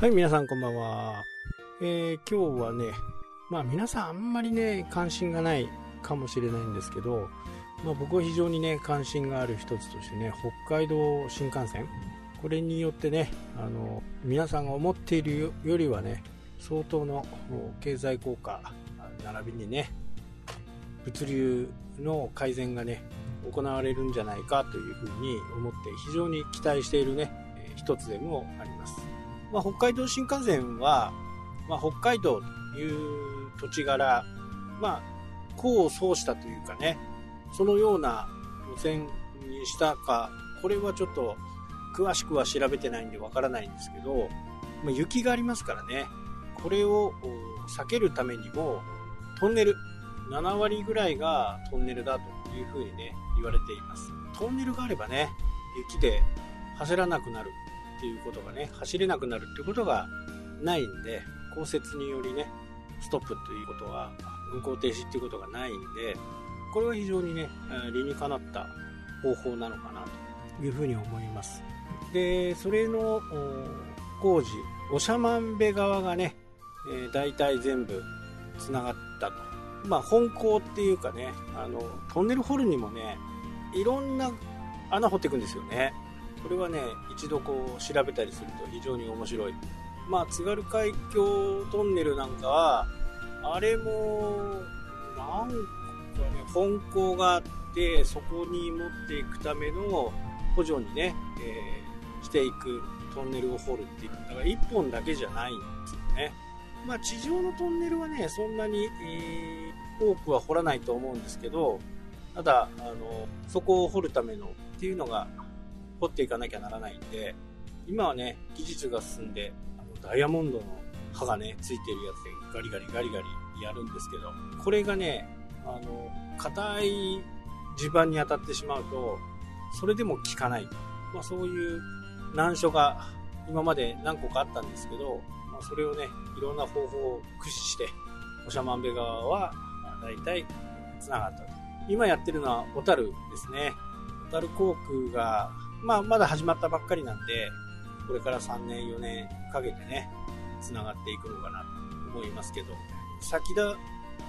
はい、皆さんこんばんは。えー、今日はね、まあ皆さんあんまりね、関心がないかもしれないんですけど、まあ僕は非常にね、関心がある一つとしてね、北海道新幹線、これによってね、あの、皆さんが思っているよりはね、相当の経済効果、並びにね、物流の改善がね、行われるんじゃないかというふうに思って非常に期待しているね、一つでもあります。まあ、北海道新幹線は、まあ、北海道という土地柄、まあ、功を奏したというかね、そのような路線にしたか、これはちょっと詳しくは調べてないんでわからないんですけど、まあ、雪がありますからね、これを避けるためにも、トンネル、7割ぐらいがトンネルだというふうにね、言われています。トンネルがあればね、雪で走らなくなるっていうことがね、走れなくなるっていうことがないんで、降雪によりね、ストップということは、運行停止っていうことがないんで、これは非常にね、理にかなった方法なのかなというふうに思います。で、それの工事、長万部側がね、えー、大体全部繋がったと。まあ、本校っていうかね、あの、トンネル掘るにもね、いろんな穴掘っていくんですよね。これはね一度こう調べたりすると非常に面白い。まあ津軽海峡トンネルなんかはあれもなんかね本校があってそこに持っていくための補助にね、えー、していくトンネルを掘るっていうだから1本だけじゃないんですよね。まあ地上のトンネルはねそんなに、えー、多くは掘らないと思うんですけどただあのそこを掘るためのっていうのが掘っていかなきゃならないんで、今はね、技術が進んで、あのダイヤモンドの刃がね、ついてるやつでガリガリガリガリやるんですけど、これがね、あの、硬い地盤に当たってしまうと、それでも効かない。まあそういう難所が今まで何個かあったんですけど、まあ、それをね、いろんな方法を駆使して、長万部川は、まあ、大体繋がったと。今やってるのは小樽ですね。小樽航空がまあ、まだ始まったばっかりなんで、これから3年、4年かけてね、繋がっていくのかなと思いますけど、先だ、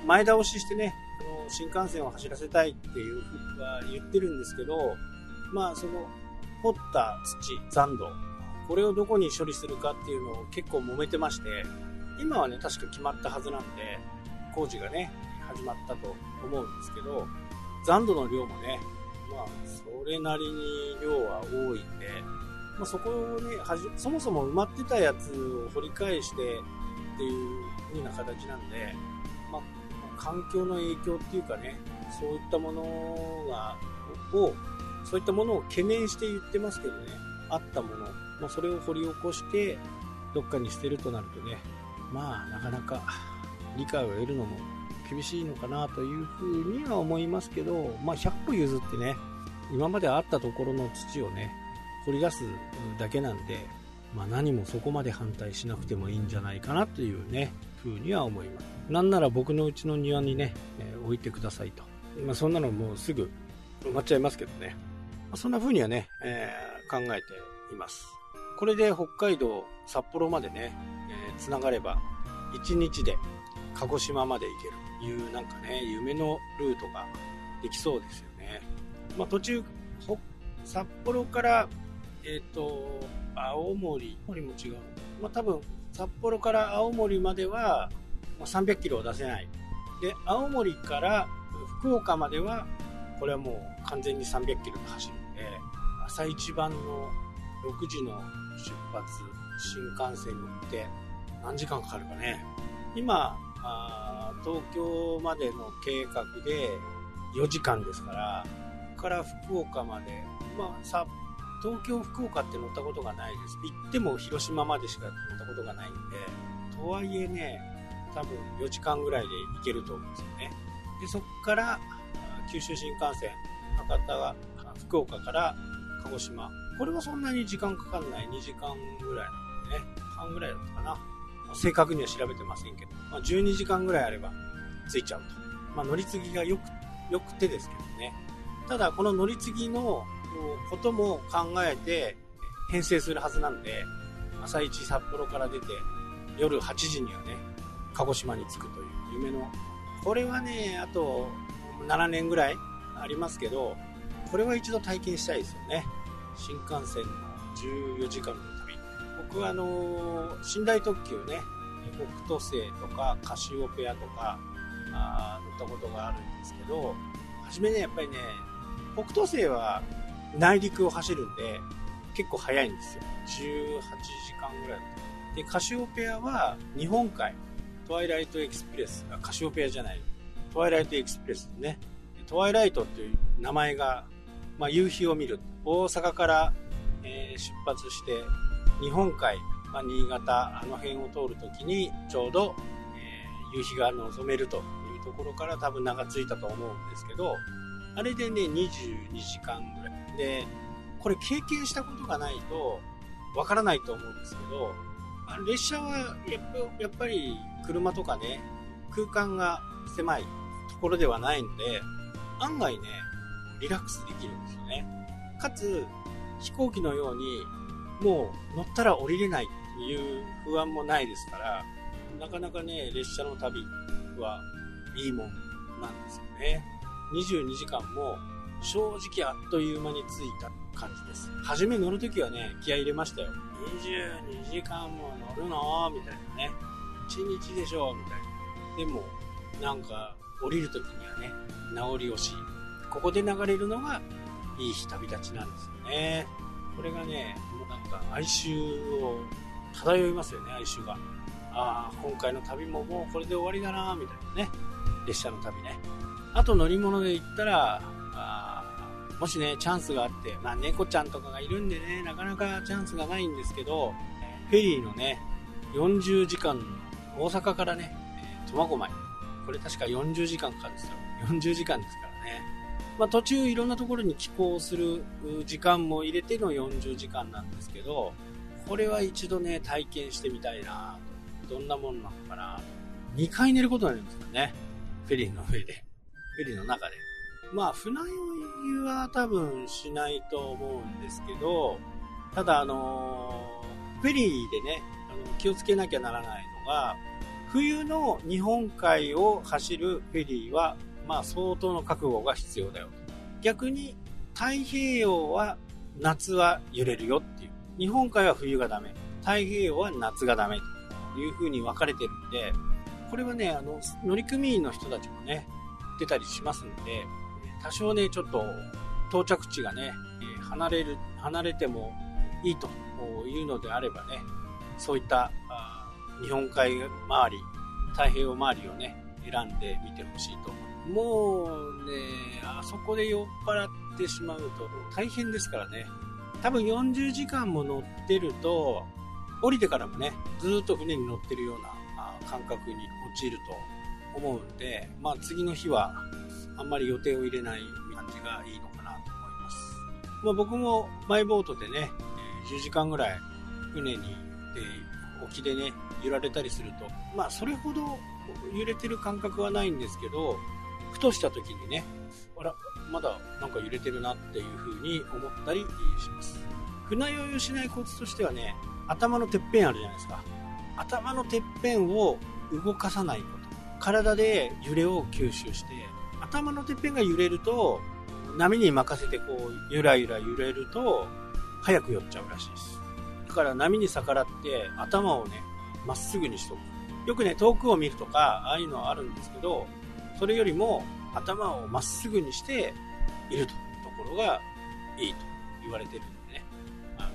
前倒ししてね、あの新幹線を走らせたいっていうふうには言ってるんですけど、まあ、その、掘った土、残土、これをどこに処理するかっていうのを結構揉めてまして、今はね、確か決まったはずなんで、工事がね、始まったと思うんですけど、残土の量もね、まあ、それなりに量は多いんで、まあ、そこをね、はじ、そもそも埋まってたやつを掘り返してっていう風な形なんで、まあ、環境の影響っていうかね、そういったものが、を、そういったものを懸念して言ってますけどね、あったもの、まあ、それを掘り起こして、どっかに捨てるとなるとね、まあ、なかなか理解を得るのも厳しいのかなというふうには思いますけど、まあ、100歩譲ってね、今まであったところの土をね、掘り出すだけなんで、まあ、何もそこまで反対しなくてもいいんじゃないかなというね、ふうには思います。なんなら僕のうちの庭にね、えー、置いてくださいと。まあ、そんなのもうすぐ埋まっちゃいますけどね。まあ、そんな風にはね、えー、考えています。これで北海道、札幌までね、えー、繋がれば、1日で鹿児島まで行けると。いうなんかね、夢のルートができそうですよね。まあ、途中、札幌から、えっ、ー、と、青森青、森も違う。まあ、多分、札幌から青森までは、300キロを出せない。で、青森から福岡までは、これはもう完全に300キロで走るんで、朝一番の6時の出発、新幹線に乗って何時間かかるかね。今、あ東京までの計画で4時間ですから、ここから福岡まで、まあ、さ東京、福岡って乗ったことがないです。行っても広島までしか乗ったことがないんで、とはいえね、多分4時間ぐらいで行けると思うんですよね。で、そこから九州新幹線、博多が福岡から鹿児島。これはそんなに時間かかんない2時間ぐらいなんでね、半ぐらいだったかな。正確には調べてませんけど、まあ、12時間ぐらいあれば着いちゃうと。まあ、乗り継ぎがよく、よくてですけどね。ただ、この乗り継ぎのことも考えて編成するはずなんで、朝一札幌から出て夜8時にはね鹿児島に着くという夢のこれはねあと7年ぐらいありますけどこれは一度体験したいですよね新幹線の14時間僕はあの寝台特急ね北斗星とかカシオペアとかあ乗ったことがあるんですけど初めねやっぱりね北斗星は内陸を走るんで結構早いんですよ。18時間ぐらい。でカシオペアは日本海トワイライトエクスプレスカシオペアじゃないトワイライトエクスプレスね。トワイライトっていう名前が、まあ、夕日を見る。大阪から、えー、出発して日本海、まあ、新潟あの辺を通るときにちょうど、えー、夕日が望めるというところから多分名が付いたと思うんですけどあれでね22時間ぐらい。でこれ経験したことがないとわからないと思うんですけど列車はやっぱり車とかね空間が狭いところではないので案外ねリラックスできるんですよね。かつ飛行機のようにもう乗ったら降りれないっていう不安もないですからなかなかね列車の旅はいいもんなんですよね22時間も正直あっという間に着いた感じです。初め乗るときはね、気合入れましたよ。22時間も乗るの？みたいなね。1日でしょ？みたいな。でも、なんか、降りるときにはね、名残惜しい。ここで流れるのが、いい日旅立ちなんですよね。これがね、もうなんか哀愁を漂いますよね、哀愁が。ああ、今回の旅ももうこれで終わりだなみたいなね。列車の旅ね。あと乗り物で行ったら、あもしね、チャンスがあって、まあ猫ちゃんとかがいるんでね、なかなかチャンスがないんですけど、フェリーのね、40時間、大阪からね、苫小牧。これ確か40時間かかるんですよ。40時間ですから。まあ途中いろんなところに寄港する時間も入れての40時間なんですけど、これは一度ね、体験してみたいな。どんなもんなのかな2回寝ることになりますからね。フェリーの上で。フェリーの中で。まあ、船酔いは多分しないと思うんですけど、ただ、あのフェリーでね、あの気をつけなきゃならないのが、冬の日本海を走るフェリーは、まあ、相当の覚悟が必要だよ。逆に、太平洋は夏は揺れるよっていう。日本海は冬がダメ。太平洋は夏がダメという風に分かれてるんで、これはね、あの、乗組員の人たちもね、出たりしますんで、多少ね、ちょっと到着地がね、離れる、離れてもいいというのであればね、そういった日本海周り、太平洋周りをね、選んでみてほしいと思う。もうね、あそこで酔っ払ってしまうと大変ですからね。多分40時間も乗ってると、降りてからもね、ずっと船に乗ってるような感覚に陥ると思うんで、まあ、次の日はあんまり予定を入れない感じがいいのかなと思います。まあ、僕もマイボートでね、10時間ぐらい船にで沖でね、揺られたりすると、まあ、それほど揺れてる感覚はないんですけど、ふとした時にね、あら、まだなんか揺れてるなっていう風に思ったりします。船酔いをしないコツとしてはね、頭のてっぺんあるじゃないですか。頭のてっぺんを動かさないこと。体で揺れを吸収して、頭のてっぺんが揺れると、波に任せてこう、ゆらゆら揺れると、早く酔っちゃうらしいです。だから波に逆らって頭をね、まっすぐにしとく。よくね、遠くを見るとか、ああいうのはあるんですけど、それよりも頭をまっすぐにしているところがいいと言われてるんでね。あの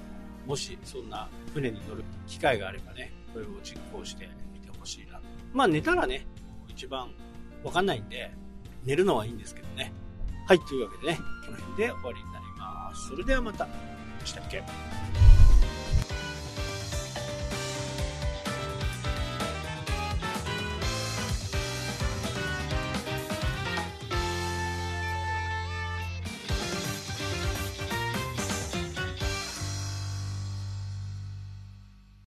もしそんな船に乗る機会があればね、これを実行してみてほしいなと。まあ寝たらね、一番わかんないんで、寝るのはいいんですけどね。はい、というわけでね、この辺で終わりになります。それではまた。したっけ？